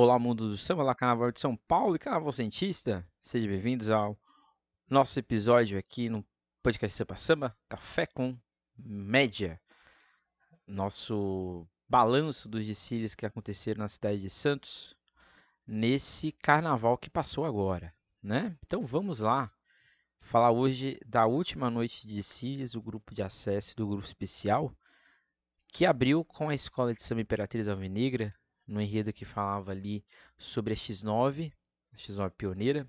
Olá, mundo do samba, olá, Carnaval de São Paulo e Carnaval Cientista. Sejam bem-vindos ao nosso episódio aqui no podcast Samba Samba, Café com Média. Nosso balanço dos desfiles que aconteceram na cidade de Santos nesse carnaval que passou agora, né? Então vamos lá falar hoje da última noite de desfiles do grupo de acesso do grupo especial que abriu com a Escola de Samba Imperatriz Alvinegra no enredo que falava ali sobre a X9, a X9 pioneira.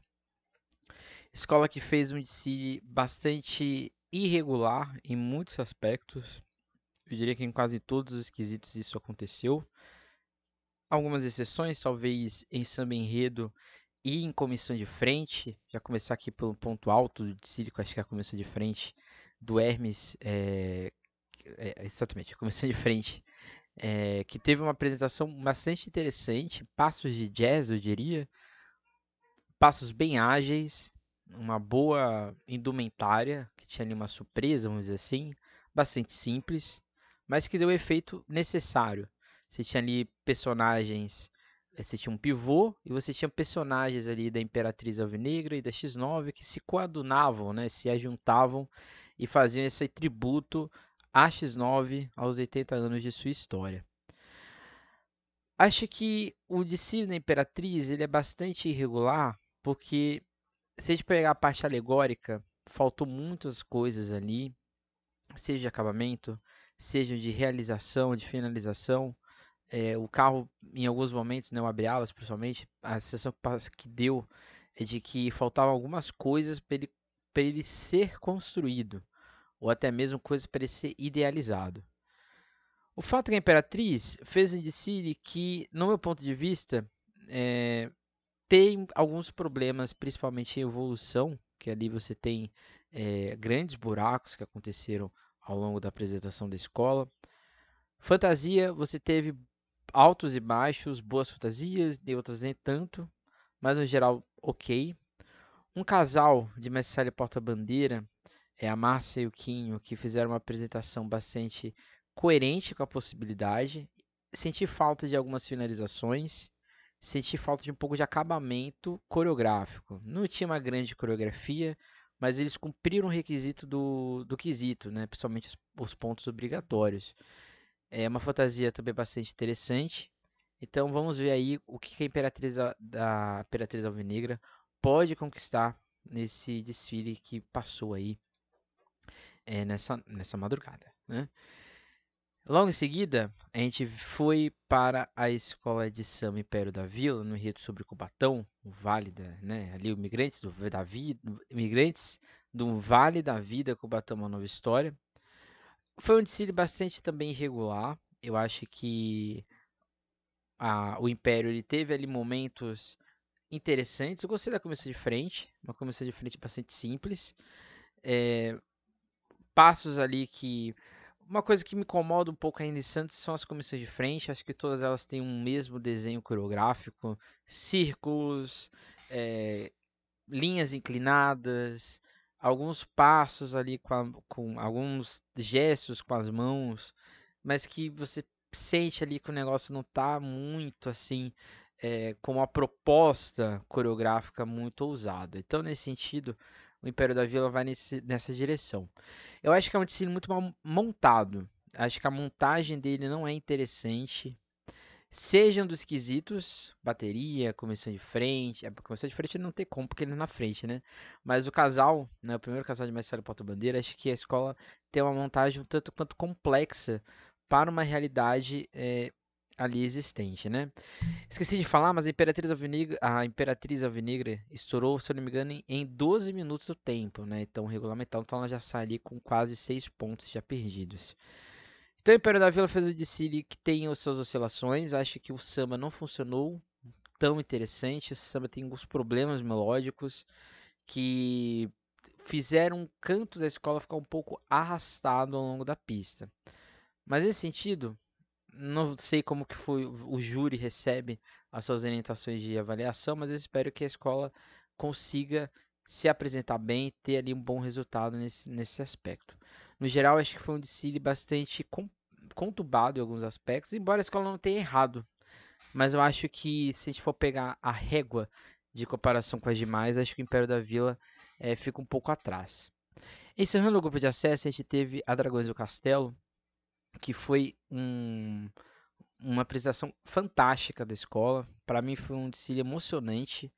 Escola que fez um desfile bastante irregular em muitos aspectos. Eu diria que em quase todos os quesitos isso aconteceu. Algumas exceções, talvez em samba enredo e em comissão de frente. Já começar aqui pelo ponto alto do desfile, que acho que é a comissão de frente do Hermes. É, é, exatamente, a comissão de frente é, que teve uma apresentação bastante interessante, passos de jazz, eu diria, passos bem ágeis, uma boa indumentária, que tinha ali uma surpresa, vamos dizer assim, bastante simples, mas que deu o efeito necessário. Você tinha ali personagens, eh, você tinha um pivô e você tinha personagens ali da Imperatriz Alvinegra e da X9 que se coadunavam, né, se ajuntavam e faziam esse tributo AX9 aos 80 anos de sua história. Acho que o desfile da Imperatriz ele é bastante irregular, porque se a gente pegar a parte alegórica, faltou muitas coisas ali, seja de acabamento, seja de realização, de finalização. É, o carro, em alguns momentos, né, o abre-alas, principalmente, a sensação que deu é de que faltavam algumas coisas para ele, ele ser construído ou até mesmo coisas para ser idealizado. O fato é que a Imperatriz fez um desfile que, no meu ponto de vista, é, tem alguns problemas, principalmente em evolução, que ali você tem é, grandes buracos que aconteceram ao longo da apresentação da escola. Fantasia, você teve altos e baixos, boas fantasias, e outras nem tanto, mas no geral, ok. Um casal de Messalha Porta-Bandeira é, a Márcia e o Quinho, que fizeram uma apresentação bastante coerente com a possibilidade. Senti falta de algumas finalizações, senti falta de um pouco de acabamento coreográfico. Não tinha uma grande coreografia, mas eles cumpriram o requisito do, do quesito, né? principalmente os, os pontos obrigatórios. É uma fantasia também bastante interessante. Então vamos ver aí o que a Imperatriz da Imperatriz Alvinegra pode conquistar nesse desfile que passou aí é, nessa, nessa madrugada. Né? Logo em seguida, a gente foi para a escola de samba Império da Vila, no enredo sobre Cubatão, o Vale da, né, ali, imigrantes do, da vida, imigrantes do Vale da Vida, Cubatão, uma nova história. Foi um desfile bastante também irregular. Eu acho que a, o Império ele teve ali momentos interessantes. Eu gostei da comissão de frente, uma comissão de frente bastante simples. É, passos ali que. Uma coisa que me incomoda um pouco ainda em Santos são as comissões de frente. Acho que todas elas têm um mesmo desenho coreográfico: círculos, é, linhas inclinadas, alguns passos ali com, a, com alguns gestos com as mãos, mas que você sente ali que o negócio não está muito assim é, com uma proposta coreográfica muito ousada. Então, nesse sentido, o Império da Vila vai nesse, nessa direção. Eu acho que é um desfile muito mal montado. Acho que a montagem dele não é interessante. Sejam dos quesitos, bateria, comissão de frente. A comissão de frente não tem como, porque ele é na frente, né? Mas o casal, né, o primeiro casal de Marcelo Porta-Bandeira, acho que a escola tem uma montagem um tanto quanto complexa para uma realidade é, ali existente, né? Esqueci de falar, mas a Imperatriz Alvinegra, a Imperatriz Alvinegra estourou, se eu não me engano, em 12 minutos do tempo, né? Então, regulamentar, então ela já sai ali com quase 6 pontos já perdidos. Então, o Império da Vila fez o desfile que tem as suas oscilações. Acho que o samba não funcionou tão interessante. O samba tem alguns problemas melódicos que fizeram o canto da escola ficar um pouco arrastado ao longo da pista. Mas nesse sentido, não sei como que foi o júri recebe as suas orientações de avaliação, mas eu espero que a escola consiga se apresentar bem e ter ali um bom resultado nesse, nesse aspecto. No geral, acho que foi um desfile bastante conturbado em alguns aspectos, embora a escola não tenha errado mas eu acho que se a gente for pegar a régua de comparação com as demais, acho que o Império da Vila é, fica um pouco atrás. Encerrando o grupo de acesso, a gente teve a Dragões do Castelo, que foi um, uma apresentação fantástica da escola. Para mim foi um desfile emocionante.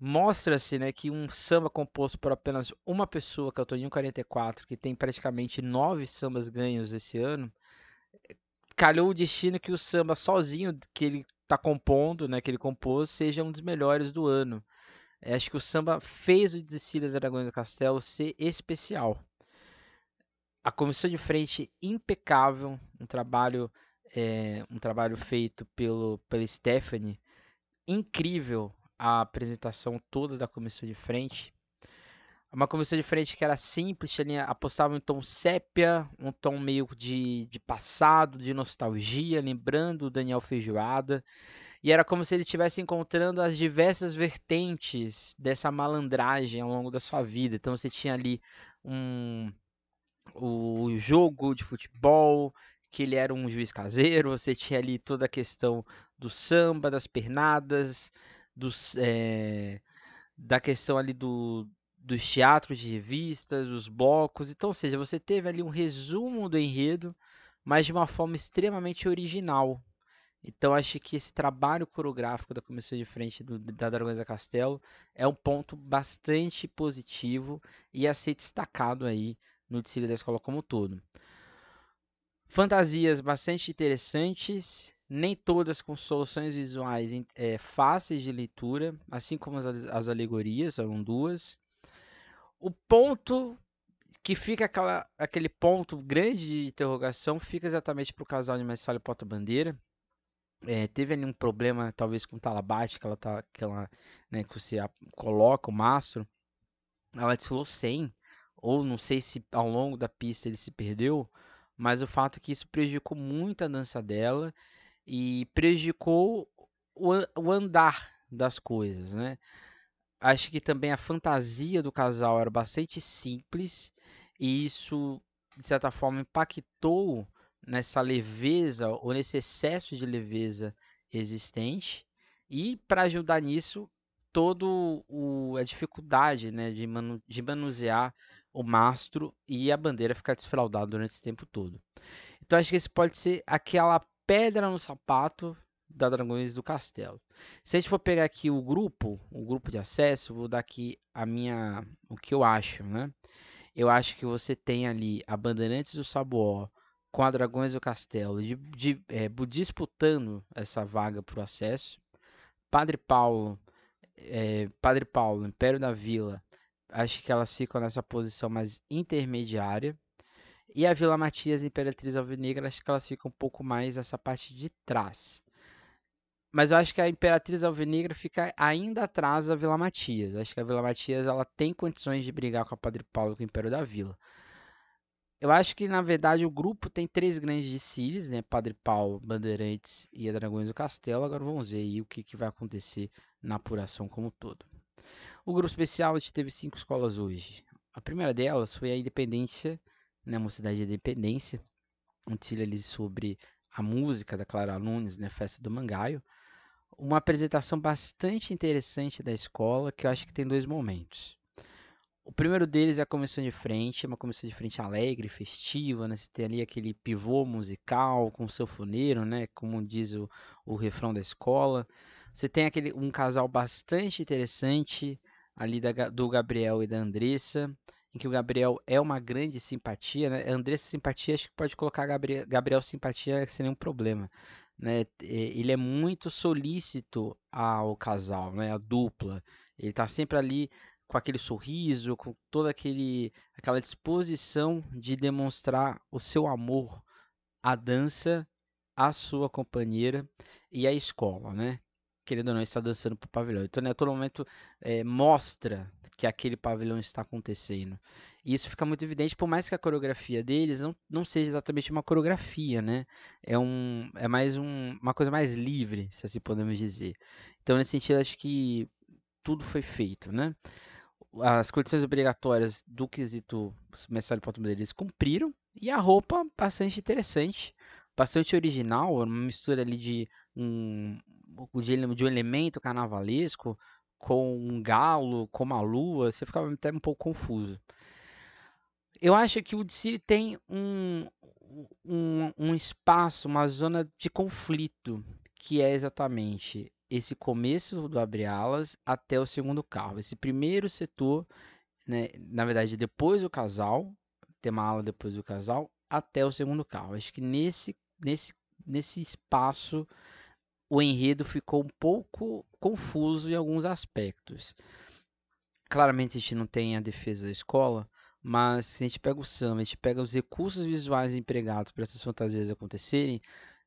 Mostra-se né, que um samba composto por apenas uma pessoa, que é o Toninho 44, que tem praticamente nove sambas ganhos esse ano, calhou o destino que o samba sozinho que ele está compondo, né, que ele compôs, seja um dos melhores do ano. Acho que o samba fez o desfile da Dragões do Castelo ser especial. A comissão de frente impecável, um trabalho é, um trabalho feito pelo pela Stephanie, incrível a apresentação toda da comissão de frente. Uma comissão de frente que era simples, tinha, apostava em tom sépia, um tom meio de, de passado, de nostalgia, lembrando o Daniel Feijoada. E era como se ele estivesse encontrando as diversas vertentes dessa malandragem ao longo da sua vida. Então você tinha ali um, o jogo de futebol, que ele era um juiz caseiro, você tinha ali toda a questão do samba, das pernadas, dos, é, da questão ali do, dos teatros de revistas, dos blocos. Então, ou seja, você teve ali um resumo do enredo, mas de uma forma extremamente original. Então, acho que esse trabalho coreográfico da comissão de frente do, da Dragões da Castelo é um ponto bastante positivo e a ser destacado aí no desfile da escola como um todo. Fantasias bastante interessantes, nem todas com soluções visuais é, fáceis de leitura, assim como as, as alegorias, são duas. O ponto que fica aquela, aquele ponto grande de interrogação fica exatamente para o casal de e Porta Bandeira. É, teve ali um problema, talvez com o Talabate, que ela tá, que ela, né, que você coloca o mastro, ela desfilou sem, ou não sei se ao longo da pista ele se perdeu, mas o fato é que isso prejudicou muito a dança dela e prejudicou o, o andar das coisas, né? Acho que também a fantasia do casal era bastante simples e isso, de certa forma, impactou nessa leveza ou nesse excesso de leveza existente. E para ajudar nisso, todo o, a dificuldade né, de, manu, de manusear o mastro e a bandeira ficar desfraldada durante esse tempo todo. Então acho que esse pode ser aquela pedra no sapato da Dragões do Castelo. Se a gente for pegar aqui o grupo, o grupo de acesso, vou dar aqui a minha, o que eu acho, né? Eu acho que você tem ali a Bandeirantes do Sabuó com a Dragões do Castelo de, de, é, disputando essa vaga para o acesso. Padre Paulo, é, Padre Paulo, Império da Vila, acho que elas ficam nessa posição mais intermediária. E a Vila Matias e Imperatriz Alvinegra, acho que elas ficam um pouco mais nessa parte de trás. Mas eu acho que a Imperatriz Alvinegra fica ainda atrás da Vila Matias. Acho que a Vila Matias ela tem condições de brigar com a Padre Paulo e com o Império da Vila. Eu acho que, na verdade, o grupo tem três grandes desfiles, né? Padre Paulo, Bandeirantes e a Dragões do Castelo. Agora vamos ver aí o que, que vai acontecer na apuração como um todo. O grupo especial teve cinco escolas hoje. A primeira delas foi a Independência, né? Mocidade da Independência. Um desfile ali sobre a música da Clara Nunes, né? Festa do Mangaio. Uma apresentação bastante interessante da escola, que eu acho que tem dois momentos. O primeiro deles é a comissão de frente, uma comissão de frente alegre, festiva, né? Você tem ali aquele pivô musical com sanfoneiro, né? Como diz o, o refrão da escola. Você tem aquele um casal bastante interessante ali da, do Gabriel e da Andressa, em que o Gabriel é uma grande simpatia, né? Andressa simpatia, acho que pode colocar Gabriel, Gabriel simpatia sem nenhum problema. Né? Ele é muito solícito ao casal, né? A dupla. Ele está sempre ali com aquele sorriso, com toda aquele, aquela disposição de demonstrar o seu amor à dança, à sua companheira e à escola, né? Querendo ou não, está dançando para o pavilhão. Então, né, a todo momento é, mostra que aquele pavilhão está acontecendo. E isso fica muito evidente, por mais que a coreografia deles não, não seja exatamente uma coreografia, né? É, um, é mais um, uma coisa mais livre, se assim podemos dizer. Então, nesse sentido, acho que tudo foi feito, né? as condições obrigatórias do quesito de ponto eles cumpriram e a roupa bastante interessante bastante original, uma mistura ali de um, de, de um elemento carnavalesco com um galo, com uma lua, você ficava até um pouco confuso. Eu acho que o DC tem um, um, um espaço, uma zona de conflito, que é exatamente esse começo do abre-alas até o segundo carro. Esse primeiro setor, né, na verdade, depois do casal, tem uma ala depois do casal, até o segundo carro. Acho que nesse, nesse, nesse espaço o enredo ficou um pouco confuso em alguns aspectos. Claramente a gente não tem a defesa da escola, mas se a gente pega o samba, a gente pega os recursos visuais empregados para essas fantasias acontecerem,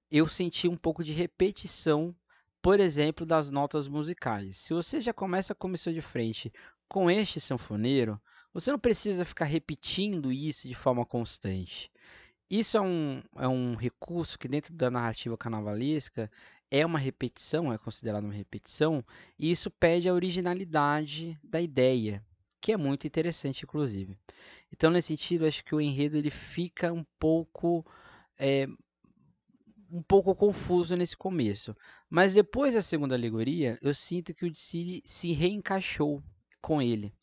eu senti um pouco de repetição, por exemplo, das notas musicais. Se você já começa a comissão de frente com este sanfoneiro, você não precisa ficar repetindo isso de forma constante. Isso é um, é um recurso que, dentro da narrativa carnavalesca, é uma repetição, é considerado uma repetição, e isso pede a originalidade da ideia, que é muito interessante, inclusive. Então, nesse sentido, acho que o enredo ele fica um pouco é, um pouco confuso nesse começo. Mas depois da segunda alegoria, eu sinto que o Dicile se reencaixou com ele.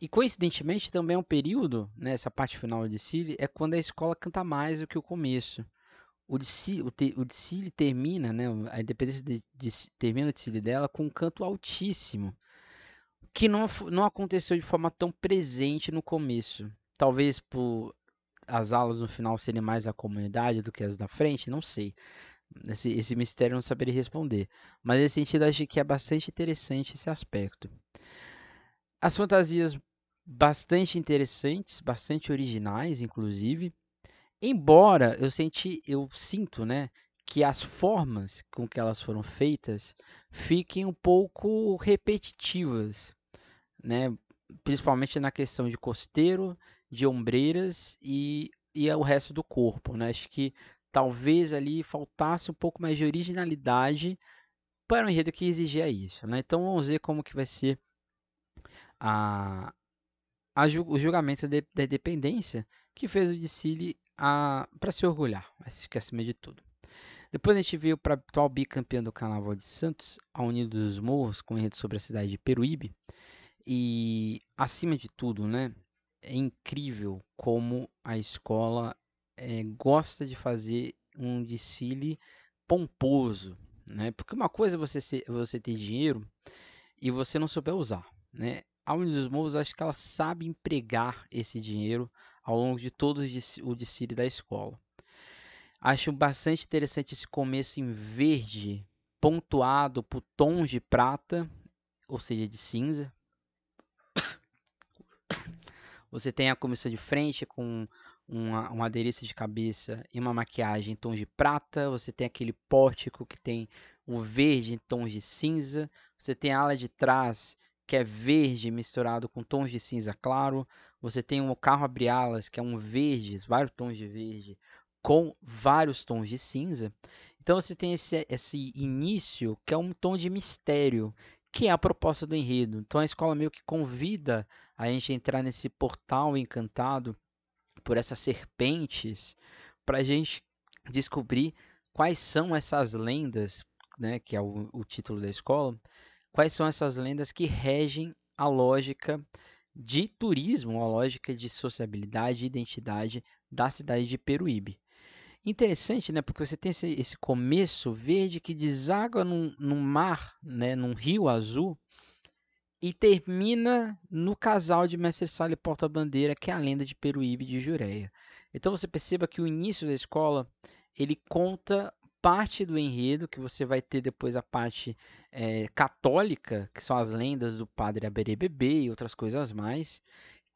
E coincidentemente também é um período, né, essa parte final de Dicile, é quando a escola canta mais do que o começo. O Dicile, o, te, o termina, né, a independência de, de, termina o Dicile dela com um canto altíssimo, que não, não aconteceu de forma tão presente no começo. Talvez por as aulas no final serem mais a comunidade do que as da frente, não sei. Esse, esse mistério não saberia responder. Mas nesse sentido, acho que é bastante interessante esse aspecto. As fantasias bastante interessantes, bastante originais, inclusive. Embora eu senti, eu sinto, né, que as formas com que elas foram feitas fiquem um pouco repetitivas, né? Principalmente na questão de costeiro de ombreiras e, e o resto do corpo. Né? Acho que talvez ali faltasse um pouco mais de originalidade para um enredo que exigia isso. Né? Então vamos ver como que vai ser a, a o julgamento de, da independência que fez o Dicile para se orgulhar, acho que acima de tudo. Depois a gente veio para o atual bicampeão do Carnaval de Santos, a Unido dos Morros, com enredo sobre a cidade de Peruíbe. E, acima de tudo, né, é incrível como a escola é, gosta de fazer um desfile pomposo, né? Porque uma coisa é você, ser, você ter dinheiro e você não souber usar, né? A Morros, acho que ela sabe empregar esse dinheiro ao longo de todo o desfile da escola. Acho bastante interessante esse começo em verde, pontuado por tons de prata, ou seja, de cinza, você tem a comissão de frente com uma, uma adereço de cabeça e uma maquiagem em tons de prata. Você tem aquele pórtico que tem o verde em tons de cinza. Você tem a ala de trás que é verde misturado com tons de cinza claro. Você tem um carro abre-alas que é um verde, vários tons de verde com vários tons de cinza. Então você tem esse, esse início que é um tom de mistério, que é a proposta do enredo. Então a escola meio que convida a gente a entrar nesse portal encantado por essas serpentes para a gente descobrir quais são essas lendas, né, que é o, o título da escola, quais são essas lendas que regem a lógica de turismo, a lógica de sociabilidade e identidade da cidade de Peruíbe. Interessante, né? Porque você tem esse, esse começo verde que deságua num, num mar, né? num rio azul, e termina no casal de Mestre Sala e Porta-Bandeira, que é a lenda de Peruíbe de Jureia. Então você perceba que o início da escola ele conta parte do enredo, que você vai ter depois a parte é, católica, que são as lendas do padre Aberebebê e outras coisas mais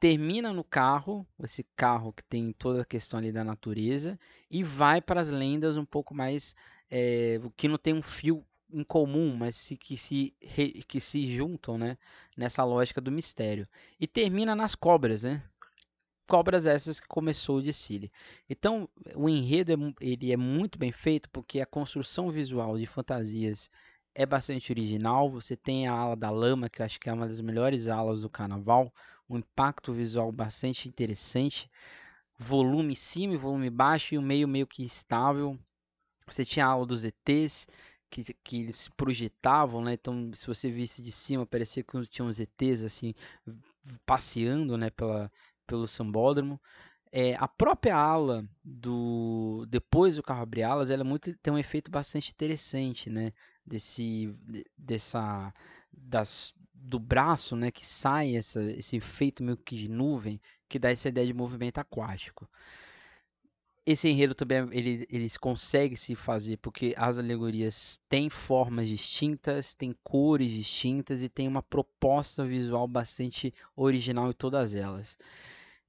termina no carro, esse carro que tem toda a questão ali da natureza, e vai para as lendas um pouco mais é, que não tem um fio em comum, mas se, que, se, que se juntam né, nessa lógica do mistério. E termina nas cobras, né? Cobras essas que começou o desfile. Então, o enredo é, ele é muito bem feito porque a construção visual de fantasias é bastante original. Você tem a ala da lama, que eu acho que é uma das melhores alas do carnaval um impacto visual bastante interessante. volume em cima e volume baixo e o meio meio que estável. Você tinha a aula dos ETs, que, que eles projetavam, né? Então, se você visse de cima, parecia que tinha uns ETs assim passeando, né, pela, pelo sambódromo. É, a própria ala do depois do carro abrir alas, ela é muito tem um efeito bastante interessante, né? Desse dessa das do braço, né, que sai essa, esse efeito meio que de nuvem, que dá essa ideia de movimento aquático. Esse enredo também ele, eles conseguem se fazer porque as alegorias têm formas distintas, têm cores distintas e tem uma proposta visual bastante original em todas elas.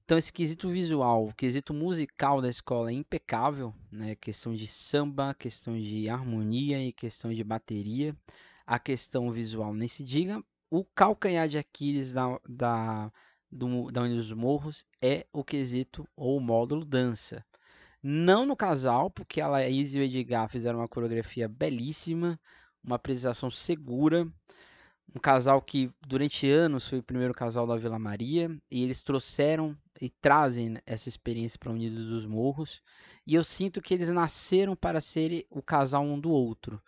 Então esse quesito visual, o quesito musical da escola é impecável, né? Questão de samba, questão de harmonia e questão de bateria. A questão visual nem se diga. O calcanhar de Aquiles da, da, do, da dos Morros é o quesito ou o módulo dança. Não no casal, porque a Laís e o Edgar fizeram uma coreografia belíssima, uma apresentação segura, um casal que durante anos foi o primeiro casal da Vila Maria e eles trouxeram e trazem essa experiência para Unidos dos Morros e eu sinto que eles nasceram para serem o casal um do outro.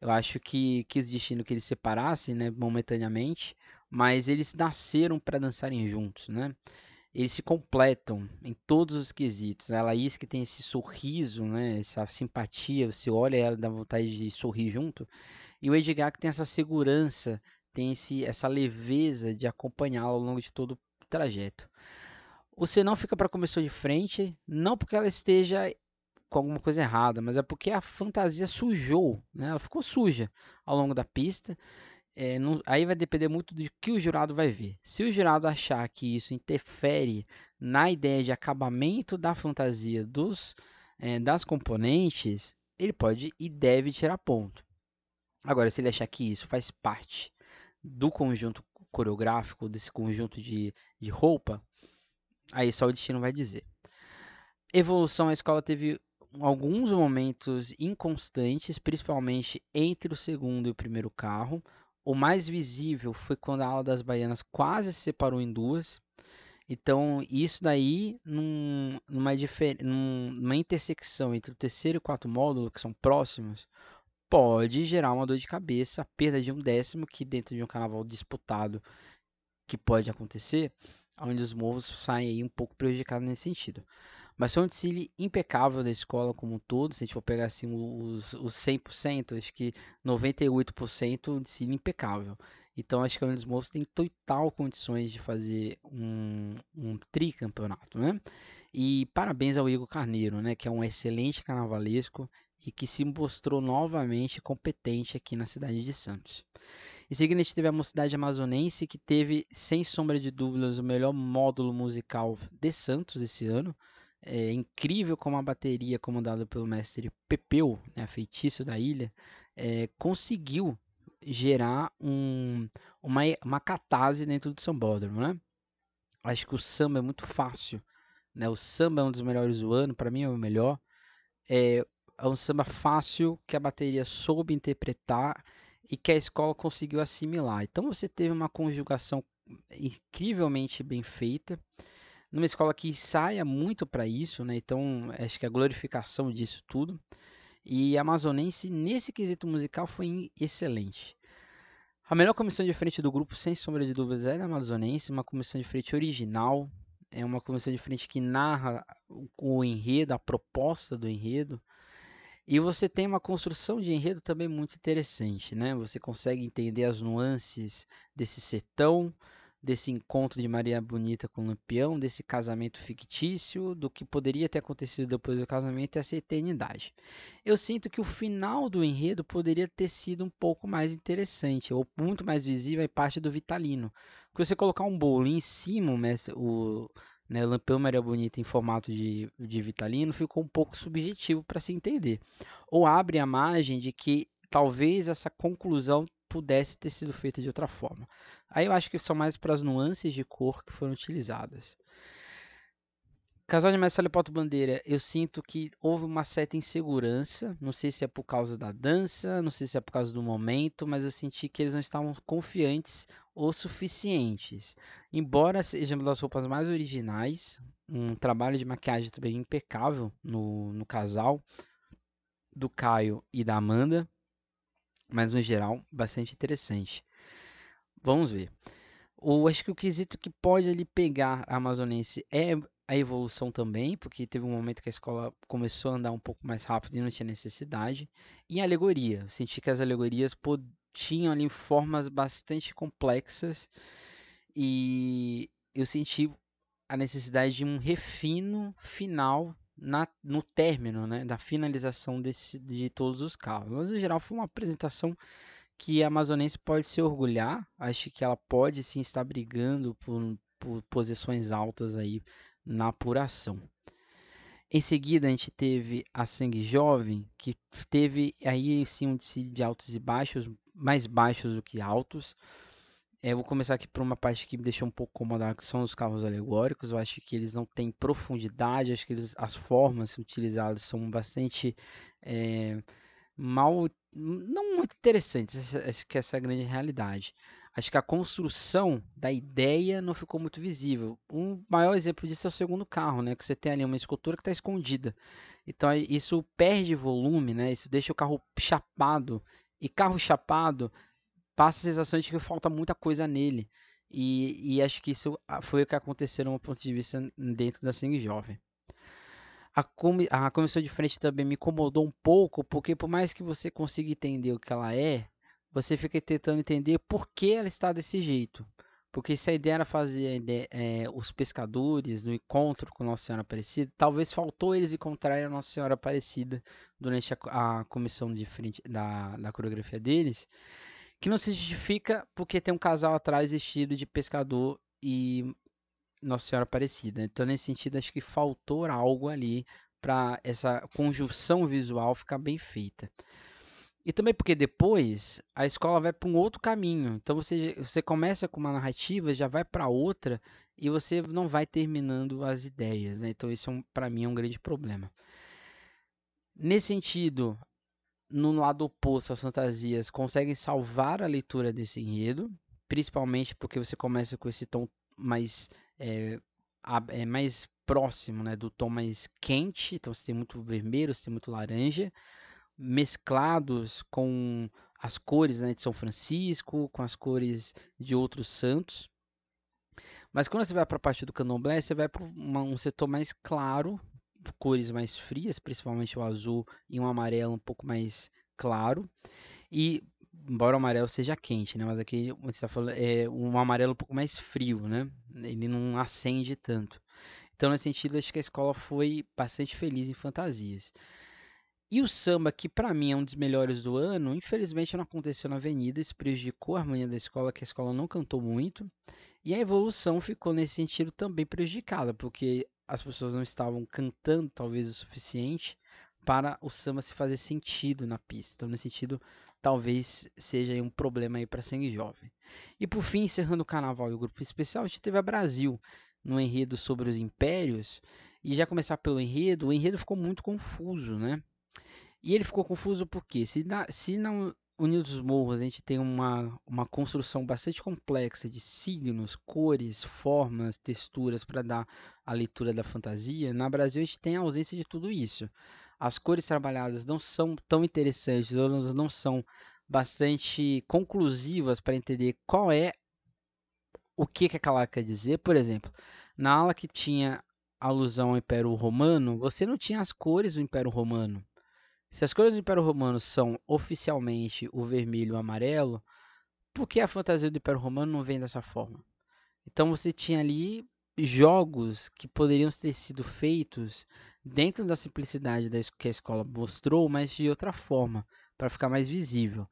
Eu acho que quis destino que eles separassem, né, momentaneamente, mas eles nasceram para dançarem juntos, né? Eles se completam em todos os quesitos. A Laís que tem esse sorriso, né, essa simpatia, você olha ela dá vontade de sorrir junto. E o Edgar que tem essa segurança tem esse, essa leveza de acompanhá-la ao longo de todo o trajeto. O Senão fica para começar de frente, não porque ela esteja com alguma coisa errada, mas é porque a fantasia sujou, né? ela ficou suja ao longo da pista. É, não, aí vai depender muito do que o jurado vai ver. Se o jurado achar que isso interfere na ideia de acabamento da fantasia dos, é, das componentes, ele pode e deve tirar ponto. Agora, se ele achar que isso faz parte do conjunto coreográfico, desse conjunto de, de roupa, aí só o destino vai dizer. Evolução, a escola teve alguns momentos inconstantes, principalmente entre o segundo e o primeiro carro. O mais visível foi quando a ala das baianas quase se separou em duas. Então, isso daí, num, numa, numa intersecção entre o terceiro e o quarto módulo, que são próximos, pode gerar uma dor de cabeça, a perda de um décimo, que dentro de um carnaval disputado que pode acontecer, onde os morros saem um pouco prejudicados nesse sentido. Mas foi um desfile impecável da escola como um todo, se a gente for pegar assim os, os 100%, acho que 98% um desfile impecável. Então acho que a Unidos Morros tem total condições de fazer um, um tricampeonato, né? E parabéns ao Igor Carneiro, né, que é um excelente carnavalesco e que se mostrou novamente competente aqui na cidade de Santos. Em seguida, a gente teve a Mocidade Amazonense, que teve, sem sombra de dúvidas, o melhor módulo musical de Santos esse ano. É incrível como a bateria, comandada pelo mestre Pepeu, né, feitiço da ilha, é, conseguiu gerar um, uma, uma dentro do sambódromo. Né? Acho que o samba é muito fácil. Né? O samba é um dos melhores do ano, para mim é o melhor. É, é um samba fácil que a bateria soube interpretar e que a escola conseguiu assimilar. Então você teve uma conjugação incrivelmente bem feita, numa escola que ensaia muito para isso, né? Então acho que a glorificação disso tudo. E a Amazonense, nesse quesito musical, foi excelente. A melhor comissão de frente do grupo, sem sombra de dúvidas, é a Amazonense, uma comissão de frente original, é uma comissão de frente que narra o enredo, a proposta do enredo, e você tem uma construção de enredo também muito interessante, né? Você consegue entender as nuances desse sertão, desse encontro de Maria Bonita com Lampião, desse casamento fictício, do que poderia ter acontecido depois do casamento essa eternidade. Eu sinto que o final do enredo poderia ter sido um pouco mais interessante, ou muito mais visível em parte do Vitalino. Porque você colocar um bolo em cima, o, né, Lampião Maria Bonita em formato de, de Vitalino ficou um pouco subjetivo para se entender. Ou abre a margem de que talvez essa conclusão pudesse ter sido feita de outra forma. Aí eu acho que são mais para as nuances de cor que foram utilizadas. Casal de Mestre Leopoldo Bandeira, eu sinto que houve uma certa insegurança. Não sei se é por causa da dança, não sei se é por causa do momento, mas eu senti que eles não estavam confiantes o suficientes. Embora seja uma das roupas mais originais, um trabalho de maquiagem também impecável no, no casal do Caio e da Amanda, mas no geral bastante interessante. Vamos ver. O, acho que o quesito que pode ali pegar a amazonense é a evolução também, porque teve um momento que a escola começou a andar um pouco mais rápido e não tinha necessidade. E a alegoria, eu senti que as alegorias tinham ali formas bastante complexas e eu senti a necessidade de um refino final na, no término, né, da finalização desse, de todos os carros. Mas, no geral, foi uma apresentação que a amazonense pode se orgulhar. Acho que ela pode sim estar brigando por, por posições altas aí na apuração. Em seguida, a gente teve a Sangue Jovem, que teve aí sim um índice de altos e baixos, mais baixos do que altos. Eu vou começar aqui por uma parte que me deixou um pouco incomodado, que são os carros alegóricos. Eu acho que eles não têm profundidade, acho que eles, as formas utilizadas são bastante é, mal, não muito interessantes. Acho que essa é a grande realidade acho que a construção da ideia não ficou muito visível. Um maior exemplo disso é o segundo carro, né? Que você tem ali uma escultura que está escondida. Então isso perde volume, né? Isso deixa o carro chapado. E carro chapado passa a sensação de que falta muita coisa nele. E, e acho que isso ah, foi o que aconteceu no ponto de vista dentro da Sing Jovem. A, comi a comissão de frente também me incomodou um pouco, porque por mais que você consiga entender o que ela é, você fica tentando entender por que ela está desse jeito. Porque se a ideia era fazer é, os pescadores no encontro com Nossa Senhora Aparecida, talvez faltou eles encontrarem a Nossa Senhora Aparecida durante a, a comissão de frente da, da coreografia deles, que não se justifica porque tem um casal atrás vestido de pescador e Nossa Senhora Aparecida. Então, nesse sentido, acho que faltou algo ali para essa conjunção visual ficar bem feita. E também porque depois a escola vai para um outro caminho. Então você, você começa com uma narrativa, já vai para outra e você não vai terminando as ideias. Né? Então isso é um, para mim é um grande problema. Nesse sentido, no lado oposto as fantasias conseguem salvar a leitura desse enredo, principalmente porque você começa com esse tom mais é, é mais próximo, né, do tom mais quente. Então você tem muito vermelho, você tem muito laranja mesclados com as cores né, de São Francisco, com as cores de outros santos. Mas quando você vai para a parte do candomblé, você vai para um setor mais claro, cores mais frias, principalmente o azul e um amarelo um pouco mais claro. E embora o amarelo seja quente, né? Mas aqui você está falando é um amarelo um pouco mais frio, né? Ele não acende tanto. Então, nesse sentido, acho que a escola foi bastante feliz em fantasias. E o samba, que para mim é um dos melhores do ano, infelizmente não aconteceu na Avenida, isso prejudicou a harmonia da escola, que a escola não cantou muito. E a evolução ficou nesse sentido também prejudicada, porque as pessoas não estavam cantando talvez o suficiente para o samba se fazer sentido na pista. Então, nesse sentido, talvez seja um problema aí para Sangue Jovem. E por fim, encerrando o carnaval e o grupo especial, a gente teve a Brasil no enredo sobre os impérios. E já começar pelo enredo, o enredo ficou muito confuso, né? E ele ficou confuso porque se na, se na Unidos dos Morros a gente tem uma, uma construção bastante complexa de signos, cores, formas, texturas para dar a leitura da fantasia, na Brasil a gente tem a ausência de tudo isso. As cores trabalhadas não são tão interessantes, ou não são bastante conclusivas para entender qual é o que, que aquela quer dizer. Por exemplo, na ala que tinha alusão ao Império Romano, você não tinha as cores do Império Romano. Se as cores do Império Romano são oficialmente o vermelho e o amarelo, por que a fantasia do Império Romano não vem dessa forma? Então você tinha ali jogos que poderiam ter sido feitos dentro da simplicidade que a escola mostrou, mas de outra forma, para ficar mais visível.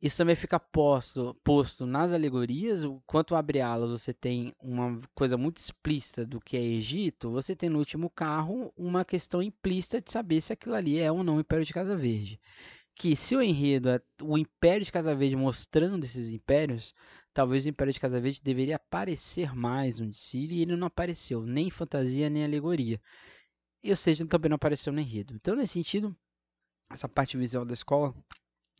Isso também fica posto, posto nas alegorias. Quanto abre alas, você tem uma coisa muito explícita do que é Egito. Você tem no último carro uma questão implícita de saber se aquilo ali é ou não o Império de Casa Verde. que se o enredo é o Império de Casa Verde mostrando esses impérios, talvez o Império de Casa Verde deveria aparecer mais no Dicile e ele não apareceu, nem em fantasia nem alegoria. E ou seja, também não apareceu no enredo. Então, nesse sentido, essa parte visual da escola,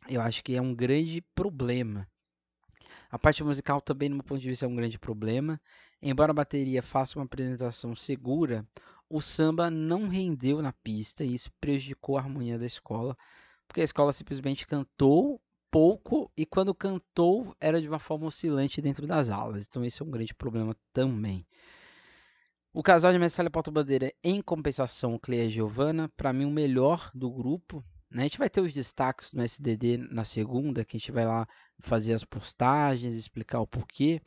eu acho que é um grande problema. A parte musical também, no meu ponto de vista, é um grande problema. Embora a bateria faça uma apresentação segura, o samba não rendeu na pista e isso prejudicou a harmonia da escola porque a escola simplesmente cantou pouco e quando cantou era de uma forma oscilante dentro das aulas. Então esse é um grande problema também. O casal de Messalha Porto Bandeira, em compensação, Cleia e Giovana, para mim o melhor do grupo. Né? A gente vai ter os destaques no SDD na segunda, que a gente vai lá fazer as postagens, explicar o porquê.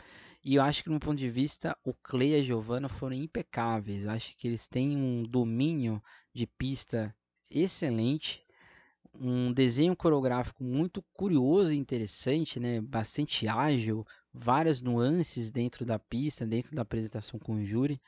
E eu acho que, no ponto de vista, o Cleia e a Giovana foram impecáveis. Eu acho que eles têm um domínio de pista excelente um desenho coreográfico muito curioso e interessante, né? bastante ágil, várias nuances dentro da pista, dentro da apresentação com o júri.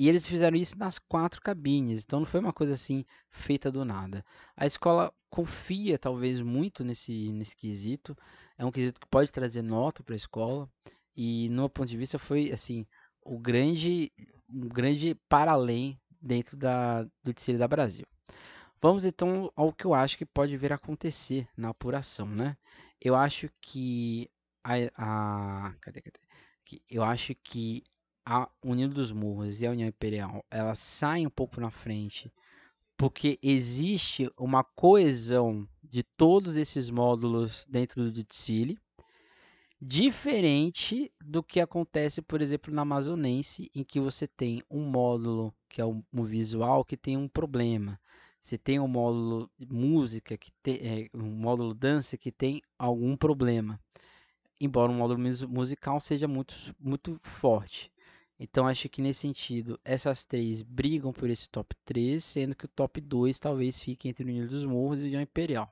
E eles fizeram isso nas quatro cabines, então não foi uma coisa assim feita do nada. A escola confia talvez muito nesse, nesse quesito, é um quesito que pode trazer nota para a escola, e no meu ponto de vista foi assim o grande, um grande para além dentro da, do Tecílio da Brasil. Vamos então ao que eu acho que pode vir a acontecer na apuração, né? Eu acho que a, a cadê, cadê? Eu acho que a União dos Morros e a União Imperial, elas saem um pouco na frente, porque existe uma coesão de todos esses módulos dentro do Tsili, diferente do que acontece, por exemplo, na Amazonense, em que você tem um módulo que é um visual que tem um problema. Você tem um módulo música, que tem, é, um módulo dança que tem algum problema. Embora o módulo musical seja muito, muito forte. Então acho que nesse sentido, essas três brigam por esse top 3, sendo que o top 2 talvez fique entre o Ninho dos Morros e o Imperial.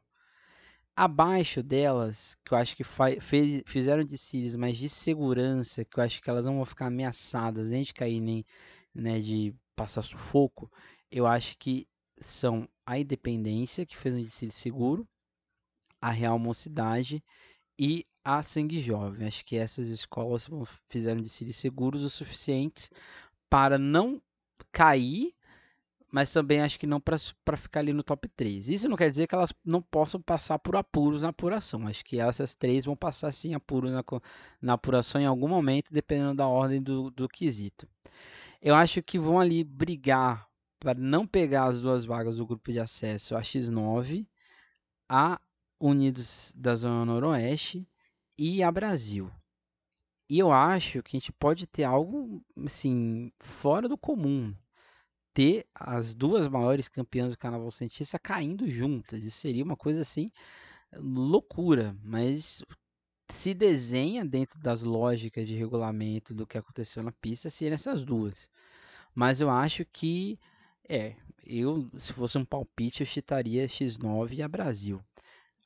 Abaixo delas, que eu acho que fez, fizeram de series mais de segurança, que eu acho que elas não vão ficar ameaçadas nem de cair nem né, de passar sufoco, eu acho que são a Independência, que fez um desfile seguro, a Real Mocidade e a Sangue Jovem. Acho que essas escolas fizeram desfiles seguros o suficientes para não cair, mas também acho que não para ficar ali no top 3. Isso não quer dizer que elas não possam passar por apuros na apuração. Acho que essas três vão passar sim apuros na, na apuração em algum momento, dependendo da ordem do, do quesito. Eu acho que vão ali brigar para não pegar as duas vagas do grupo de acesso a X9, a Unidos da Zona Noroeste e a Brasil. E eu acho que a gente pode ter algo assim fora do comum, ter as duas maiores campeãs do Carnaval Cientista caindo juntas. Isso seria uma coisa assim loucura, mas se desenha dentro das lógicas de regulamento do que aconteceu na pista serem essas duas. Mas eu acho que é, eu, se fosse um palpite, eu chitaria X9 e a Brasil.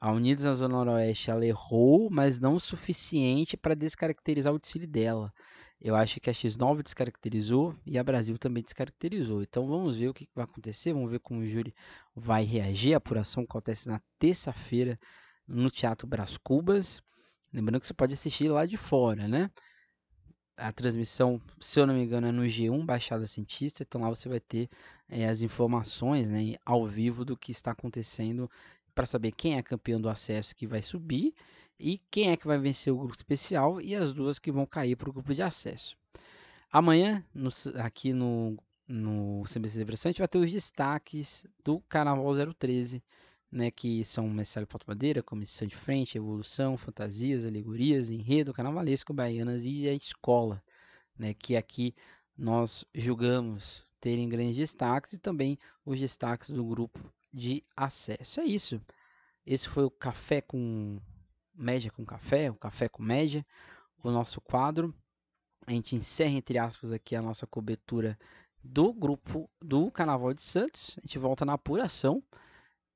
A Unidos na Zona Noroeste, ela errou, mas não o suficiente para descaracterizar o desfile dela. Eu acho que a X9 descaracterizou e a Brasil também descaracterizou. Então vamos ver o que vai acontecer, vamos ver como o júri vai reagir. A apuração acontece na terça-feira no Teatro Brás Cubas. Lembrando que você pode assistir lá de fora, né? a transmissão, se eu não me engano, é no G1 Baixada Cientista, então lá você vai ter é, as informações né, ao vivo do que está acontecendo para saber quem é campeão do acesso que vai subir e quem é que vai vencer o grupo especial e as duas que vão cair para o grupo de acesso. Amanhã, no, aqui no, no CBC gente vai ter os destaques do Carnaval 013, né, que são Mestre Foto Madeira, Comissão de Frente, Evolução, Fantasias, Alegorias, Enredo, Carnavalesco, Baianas e a Escola, né, que aqui nós julgamos terem grandes destaques e também os destaques do grupo de acesso. É isso. Esse foi o Café com Média com Café, o Café com Média, o nosso quadro. A gente encerra, entre aspas, aqui a nossa cobertura do grupo do Carnaval de Santos. A gente volta na apuração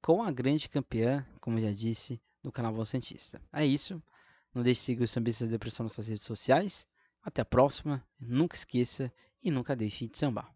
com a grande campeã, como já disse, do Carnaval Santista. É isso. Não deixe de seguir o Sambista de Depressão nas suas redes sociais. Até a próxima. Nunca esqueça e nunca deixe de sambar.